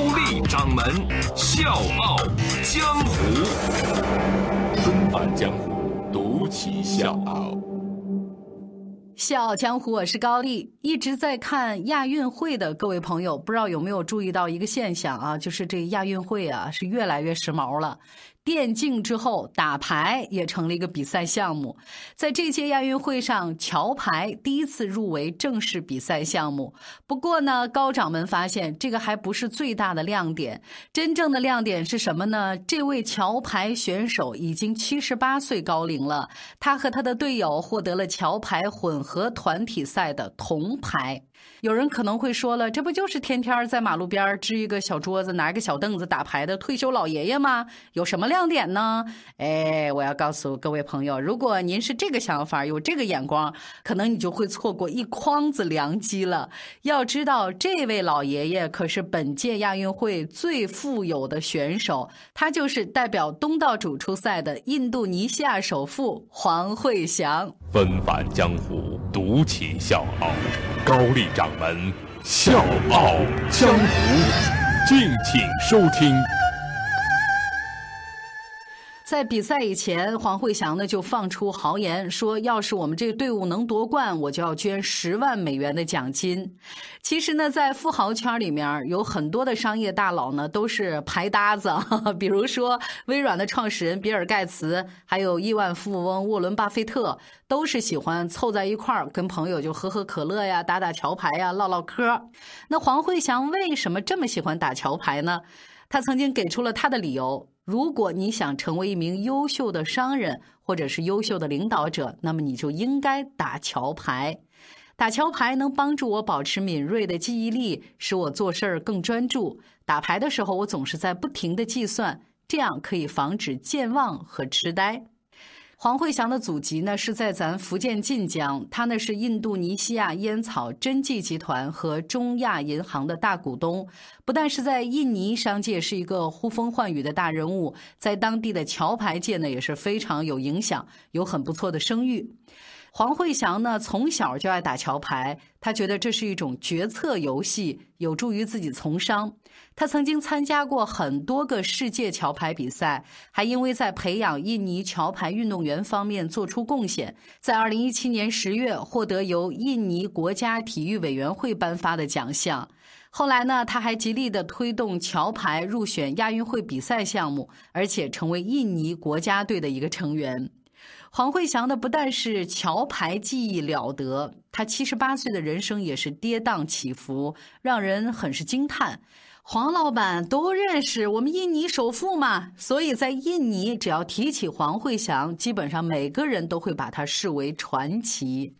高丽掌门笑傲江湖，纷繁江湖，独骑笑傲。笑傲江湖，我是高丽。一直在看亚运会的各位朋友，不知道有没有注意到一个现象啊？就是这亚运会啊，是越来越时髦了。电竞之后，打牌也成了一个比赛项目。在这届亚运会上，桥牌第一次入围正式比赛项目。不过呢，高掌门发现这个还不是最大的亮点。真正的亮点是什么呢？这位桥牌选手已经七十八岁高龄了，他和他的队友获得了桥牌混合团体赛的铜牌。有人可能会说了，这不就是天天在马路边支一个小桌子，拿一个小凳子打牌的退休老爷爷吗？有什么亮点呢？哎，我要告诉各位朋友，如果您是这个想法，有这个眼光，可能你就会错过一筐子良机了。要知道，这位老爷爷可是本届亚运会最富有的选手，他就是代表东道主出赛的印度尼西亚首富黄慧祥。纷繁江湖，独起笑傲，高丽掌门笑傲江湖，敬请收听。在比赛以前，黄慧翔呢就放出豪言说：“要是我们这个队伍能夺冠，我就要捐十万美元的奖金。”其实呢，在富豪圈里面，有很多的商业大佬呢都是牌搭子，比如说微软的创始人比尔盖茨，还有亿万富翁沃伦巴菲特，都是喜欢凑在一块儿跟朋友就喝喝可乐呀、打打桥牌呀、唠唠嗑。那黄慧翔为什么这么喜欢打桥牌呢？他曾经给出了他的理由。如果你想成为一名优秀的商人或者是优秀的领导者，那么你就应该打桥牌。打桥牌能帮助我保持敏锐的记忆力，使我做事儿更专注。打牌的时候，我总是在不停的计算，这样可以防止健忘和痴呆。黄慧祥的祖籍呢是在咱福建晋江，他呢是印度尼西亚烟草真迹集团和中亚银行的大股东，不但是在印尼商界是一个呼风唤雨的大人物，在当地的桥牌界呢也是非常有影响，有很不错的声誉。黄慧祥呢，从小就爱打桥牌，他觉得这是一种决策游戏，有助于自己从商。他曾经参加过很多个世界桥牌比赛，还因为在培养印尼桥牌运动员方面做出贡献，在二零一七年十月获得由印尼国家体育委员会颁发的奖项。后来呢，他还极力的推动桥牌入选亚运会比赛项目，而且成为印尼国家队的一个成员。黄慧祥的不但是桥牌技艺了得，他七十八岁的人生也是跌宕起伏，让人很是惊叹。黄老板都认识我们印尼首富嘛，所以在印尼，只要提起黄慧祥，基本上每个人都会把他视为传奇。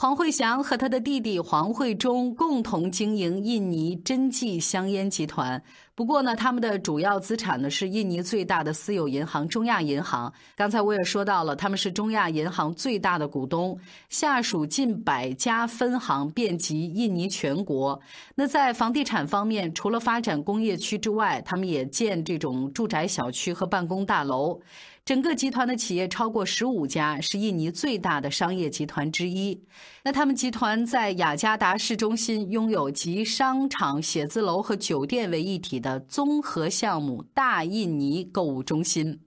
黄慧祥和他的弟弟黄慧忠共同经营印尼真迹香烟集团。不过呢，他们的主要资产呢是印尼最大的私有银行中亚银行。刚才我也说到了，他们是中亚银行最大的股东，下属近百家分行，遍及印尼全国。那在房地产方面，除了发展工业区之外，他们也建这种住宅小区和办公大楼。整个集团的企业超过十五家，是印尼最大的商业集团之一。那他们集团在雅加达市中心拥有集商场、写字楼和酒店为一体的综合项目——大印尼购物中心。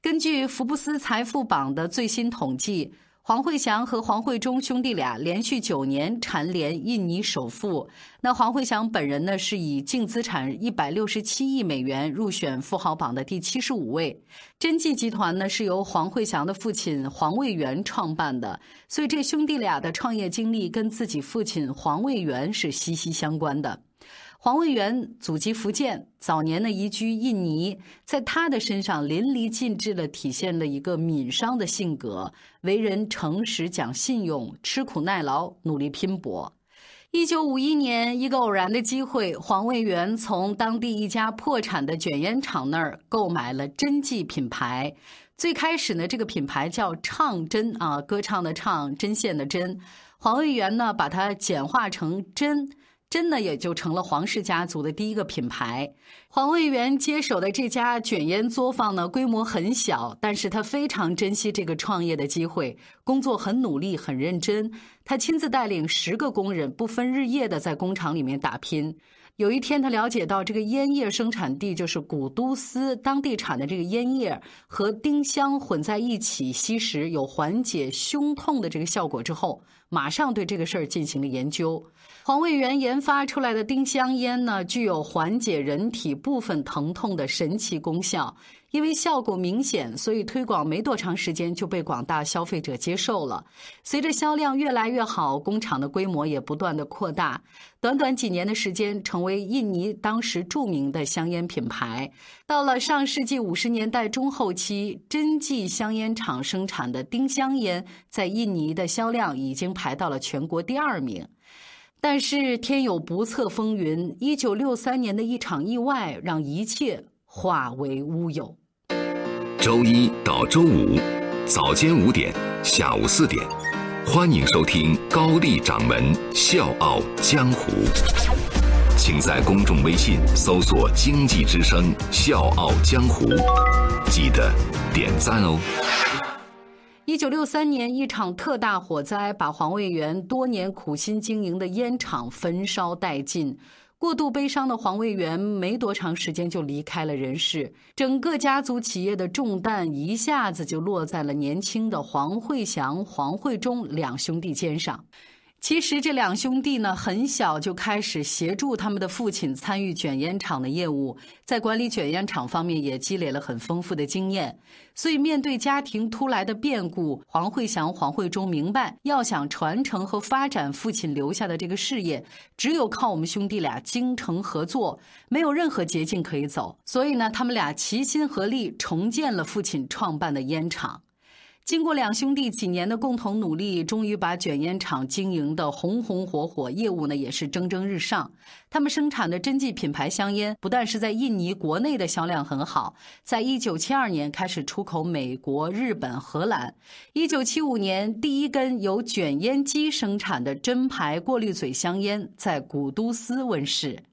根据福布斯财富榜的最新统计。黄慧祥和黄慧忠兄弟俩连续九年蝉联印尼首富。那黄慧祥本人呢，是以净资产一百六十七亿美元入选富豪榜的第七十五位。真迹集团呢，是由黄慧祥的父亲黄卫元创办的，所以这兄弟俩的创业经历跟自己父亲黄卫元是息息相关的。黄卫元祖籍福建，早年呢移居印尼，在他的身上淋漓尽致地体现了一个闽商的性格，为人诚实、讲信用、吃苦耐劳、努力拼搏。一九五一年，一个偶然的机会，黄卫元从当地一家破产的卷烟厂那儿购买了真迹品牌。最开始呢，这个品牌叫唱针啊，歌唱的唱，针线的针。黄卫元呢，把它简化成针。真的也就成了黄氏家族的第一个品牌。黄卫元接手的这家卷烟作坊呢，规模很小，但是他非常珍惜这个创业的机会，工作很努力、很认真。他亲自带领十个工人，不分日夜的在工厂里面打拼。有一天，他了解到这个烟叶生产地就是古都司当地产的这个烟叶和丁香混在一起吸食有缓解胸痛的这个效果之后，马上对这个事儿进行了研究。黄卫元研发出来的丁香烟呢，具有缓解人体部分疼痛的神奇功效。因为效果明显，所以推广没多长时间就被广大消费者接受了。随着销量越来越好，工厂的规模也不断的扩大。短短几年的时间，成为印尼当时著名的香烟品牌。到了上世纪五十年代中后期，真迹香烟厂生产的丁香烟在印尼的销量已经排到了全国第二名。但是天有不测风云，一九六三年的一场意外让一切。化为乌有。周一到周五早间五点，下午四点，欢迎收听高丽掌门笑傲江湖。请在公众微信搜索“经济之声笑傲江湖”，记得点赞哦。一九六三年，一场特大火灾把黄卫元多年苦心经营的烟厂焚烧殆尽。过度悲伤的黄卫元没多长时间就离开了人世，整个家族企业的重担一下子就落在了年轻的黄慧祥、黄慧忠两兄弟肩上。其实这两兄弟呢，很小就开始协助他们的父亲参与卷烟厂的业务，在管理卷烟厂方面也积累了很丰富的经验。所以面对家庭突来的变故，黄慧祥、黄慧忠明白，要想传承和发展父亲留下的这个事业，只有靠我们兄弟俩精诚合作，没有任何捷径可以走。所以呢，他们俩齐心合力重建了父亲创办的烟厂。经过两兄弟几年的共同努力，终于把卷烟厂经营的红红火火，业务呢也是蒸蒸日上。他们生产的真迹品牌香烟，不但是在印尼国内的销量很好，在一九七二年开始出口美国、日本、荷兰。一九七五年，第一根由卷烟机生产的真牌过滤嘴香烟在古都斯问世。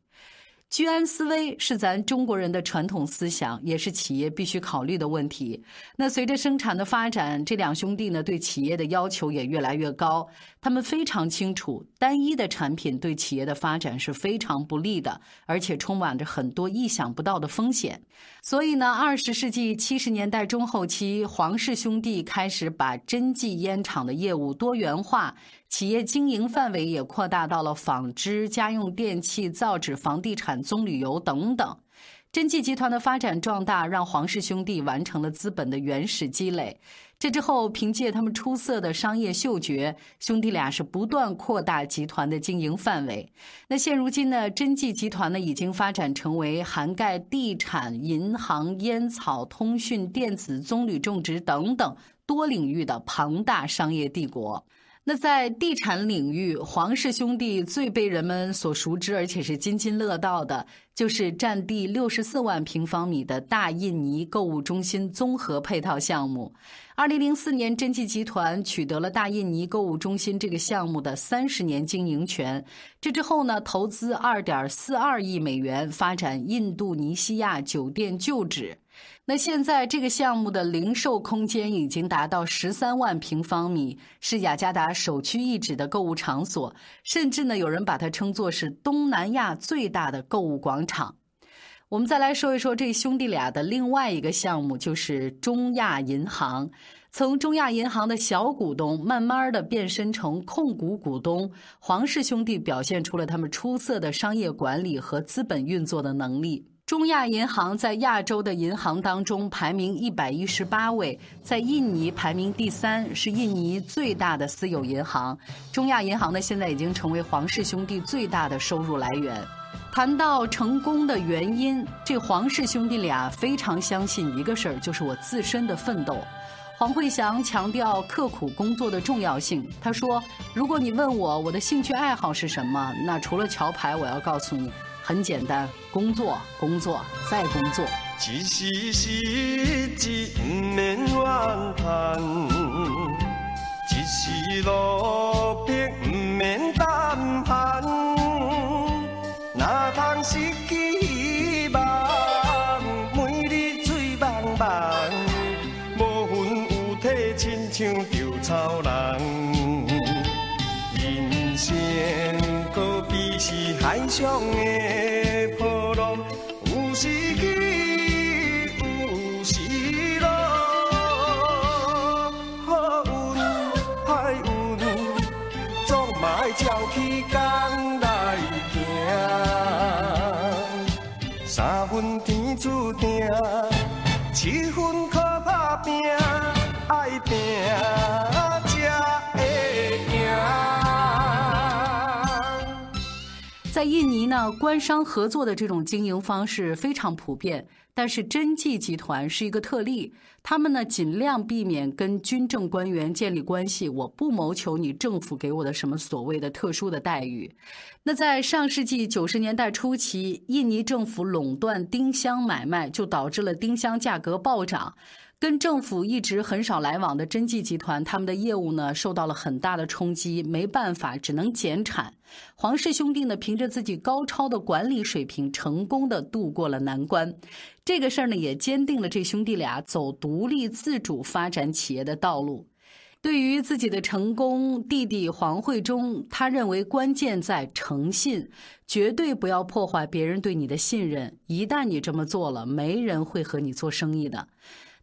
居安思危是咱中国人的传统思想，也是企业必须考虑的问题。那随着生产的发展，这两兄弟呢对企业的要求也越来越高。他们非常清楚，单一的产品对企业的发展是非常不利的，而且充满着很多意想不到的风险。所以呢，二十世纪七十年代中后期，黄氏兄弟开始把真迹烟厂的业务多元化。企业经营范围也扩大到了纺织、家用电器、造纸、房地产、棕榈油等等。真迹集团的发展壮大，让黄氏兄弟完成了资本的原始积累。这之后，凭借他们出色的商业嗅觉，兄弟俩是不断扩大集团的经营范围。那现如今呢，真迹集团呢已经发展成为涵盖地产、银行、烟草、通讯、电子、棕榈种植等等多领域的庞大商业帝国。那在地产领域，黄氏兄弟最被人们所熟知，而且是津津乐道的，就是占地六十四万平方米的大印尼购物中心综合配套项目。二零零四年，真迹集团取得了大印尼购物中心这个项目的三十年经营权。这之后呢，投资二点四二亿美元，发展印度尼西亚酒店旧址。那现在这个项目的零售空间已经达到十三万平方米，是雅加达首屈一指的购物场所，甚至呢有人把它称作是东南亚最大的购物广场。我们再来说一说这兄弟俩的另外一个项目，就是中亚银行。从中亚银行的小股东慢慢的变身成控股股东，黄氏兄弟表现出了他们出色的商业管理和资本运作的能力。中亚银行在亚洲的银行当中排名一百一十八位，在印尼排名第三，是印尼最大的私有银行。中亚银行呢，现在已经成为黄氏兄弟最大的收入来源。谈到成功的原因，这黄氏兄弟俩非常相信一个事儿，就是我自身的奋斗。黄慧祥强调刻苦工作的重要性。他说：“如果你问我我的兴趣爱好是什么，那除了桥牌，我要告诉你，很简单，工作，工作，再工作。”一时失志不免怨叹，一时落上的波浪，有时起，有时落。好运歹运，总嘛爱照起工来行。三分天注定，七分靠打拼，爱拼。印尼呢，官商合作的这种经营方式非常普遍。但是真迹集团是一个特例，他们呢尽量避免跟军政官员建立关系。我不谋求你政府给我的什么所谓的特殊的待遇。那在上世纪九十年代初期，印尼政府垄断丁香买卖，就导致了丁香价格暴涨。跟政府一直很少来往的真迹集团，他们的业务呢受到了很大的冲击，没办法，只能减产。黄氏兄弟呢，凭着自己高超的管理水平，成功的度过了难关。这个事儿呢，也坚定了这兄弟俩走独立自主发展企业的道路。对于自己的成功，弟弟黄慧忠，他认为关键在诚信，绝对不要破坏别人对你的信任。一旦你这么做了，没人会和你做生意的。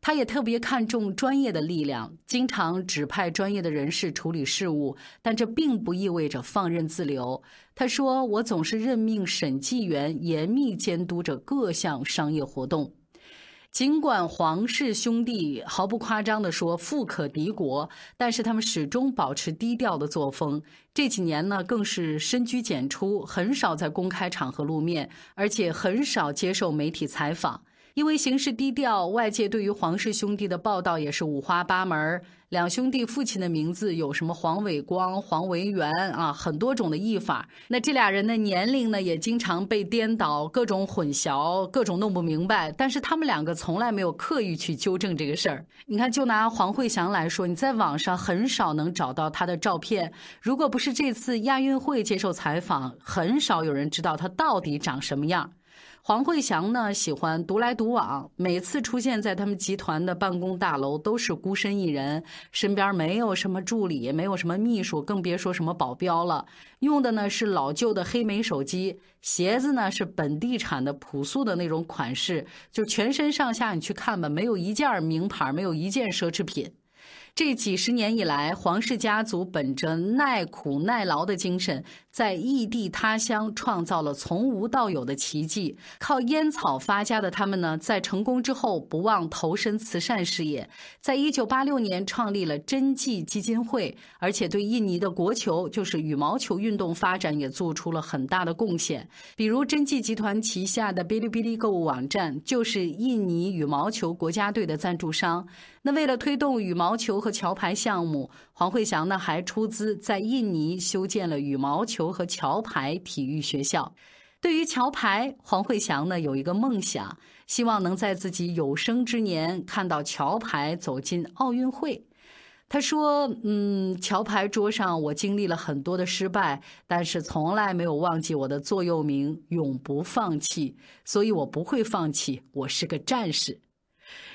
他也特别看重专业的力量，经常指派专业的人士处理事务，但这并不意味着放任自流。他说：“我总是任命审计员，严密监督着各项商业活动。尽管黄氏兄弟毫不夸张地说富可敌国，但是他们始终保持低调的作风。这几年呢，更是深居简出，很少在公开场合露面，而且很少接受媒体采访。”因为行事低调，外界对于黄氏兄弟的报道也是五花八门。两兄弟父亲的名字有什么黄伟光、黄维元啊，很多种的译法。那这俩人的年龄呢，也经常被颠倒，各种混淆，各种弄不明白。但是他们两个从来没有刻意去纠正这个事儿。你看，就拿黄慧祥来说，你在网上很少能找到他的照片。如果不是这次亚运会接受采访，很少有人知道他到底长什么样。黄慧祥呢，喜欢独来独往，每次出现在他们集团的办公大楼都是孤身一人，身边没有什么助理，没有什么秘书，更别说什么保镖了。用的呢是老旧的黑莓手机，鞋子呢是本地产的朴素的那种款式，就全身上下你去看吧，没有一件名牌，没有一件奢侈品。这几十年以来，黄氏家族本着耐苦耐劳的精神，在异地他乡创造了从无到有的奇迹。靠烟草发家的他们呢，在成功之后不忘投身慈善事业，在一九八六年创立了真迹基金会，而且对印尼的国球，就是羽毛球运动发展也做出了很大的贡献。比如真迹集团旗下的哔哩哔哩购物网站，就是印尼羽毛球国家队的赞助商。那为了推动羽毛球和桥牌项目，黄慧祥呢还出资在印尼修建了羽毛球和桥牌体育学校。对于桥牌，黄慧祥呢有一个梦想，希望能在自己有生之年看到桥牌走进奥运会。他说：“嗯，桥牌桌上我经历了很多的失败，但是从来没有忘记我的座右铭‘永不放弃’，所以我不会放弃，我是个战士。”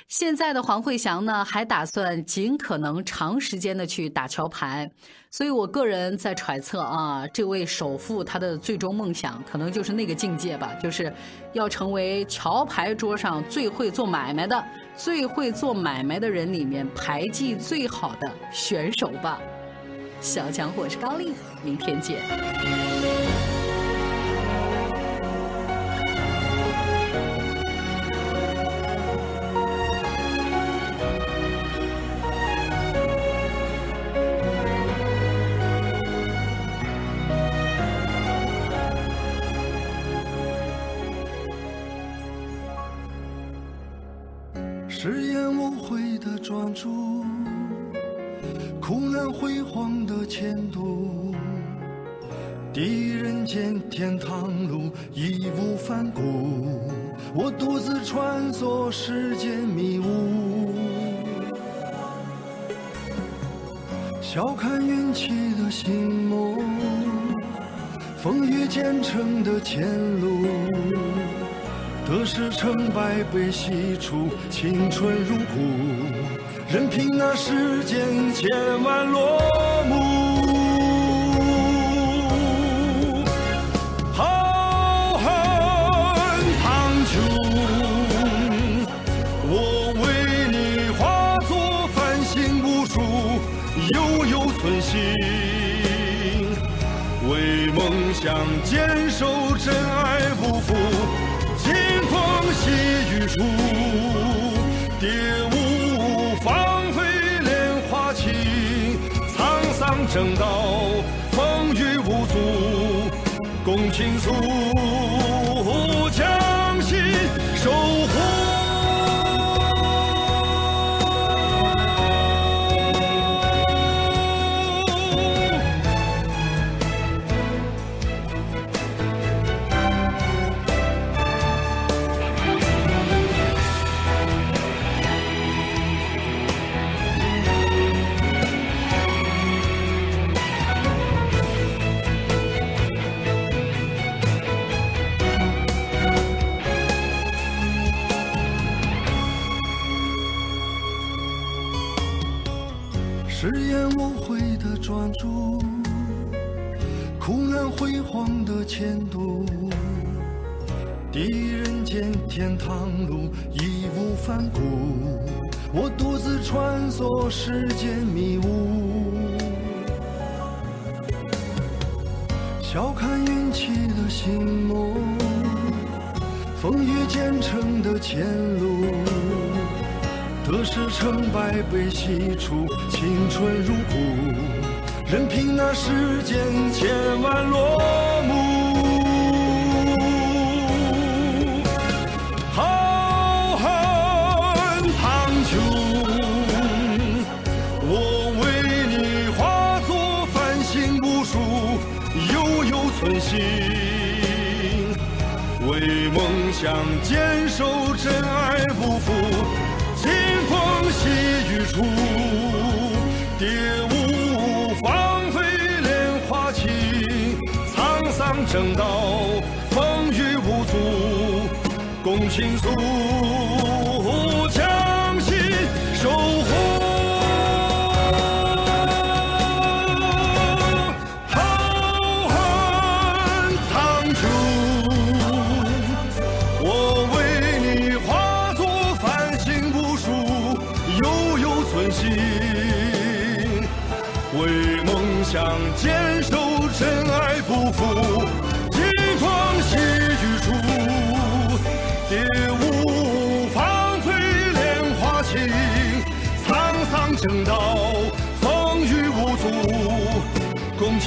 现在的黄慧祥呢，还打算尽可能长时间的去打桥牌，所以我个人在揣测啊，这位首富他的最终梦想可能就是那个境界吧，就是要成为桥牌桌上最会做买卖的、最会做买卖的人里面牌技最好的选手吧。小强，我是高丽，明天见。悔的专注，苦难辉煌的前途。第人间天堂路义无反顾，我独自穿梭世间迷雾。笑看运气的星梦，风雨兼程的前路，得失成败，悲喜处，青春如故。任凭那世间千万落幕，浩瀚苍穹，我为你化作繁星无数，悠悠寸心，为梦想坚。舞，蝶舞芳菲莲花起，沧桑正道，风雨无阻，共倾诉，无悔的专注，苦难辉煌的前途。第人间天堂路义无反顾，我独自穿梭世间迷雾。笑看运气的星梦，风雨兼程的前路。得失成败被洗出，青春如故，任凭那世间千万落幕。浩瀚苍穹，我为你化作繁星无数，悠悠寸心，为梦想坚守真爱不负。蝶舞芳菲莲花起，沧桑正道，风雨无阻，共倾诉，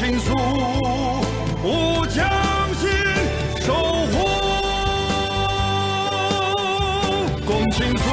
倾诉，将心守护，共倾诉。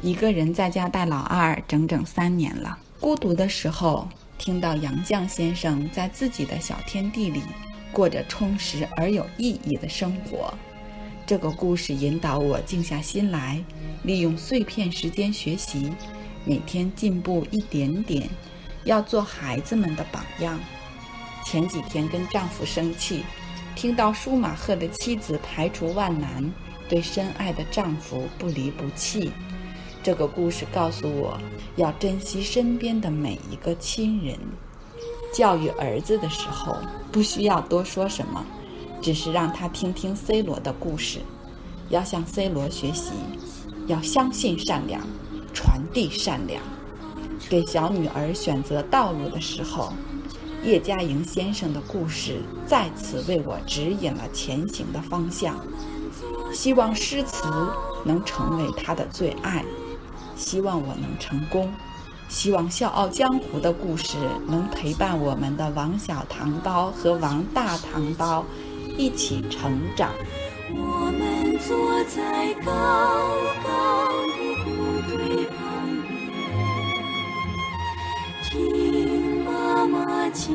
一个人在家带老二整整三年了。孤独的时候，听到杨绛先生在自己的小天地里过着充实而有意义的生活，这个故事引导我静下心来，利用碎片时间学习，每天进步一点点，要做孩子们的榜样。前几天跟丈夫生气，听到舒马赫的妻子排除万难，对深爱的丈夫不离不弃。这个故事告诉我，要珍惜身边的每一个亲人。教育儿子的时候，不需要多说什么，只是让他听听 C 罗的故事，要向 C 罗学习，要相信善良，传递善良。给小女儿选择道路的时候，叶嘉莹先生的故事再次为我指引了前行的方向。希望诗词。能成为他的最爱。希望我能成功，希望《笑傲江湖》的故事能陪伴我们的王小糖包和王大糖包一起成长。我们坐在高高的谷堆旁边，听妈妈讲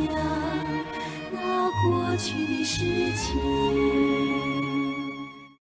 那过去的事情。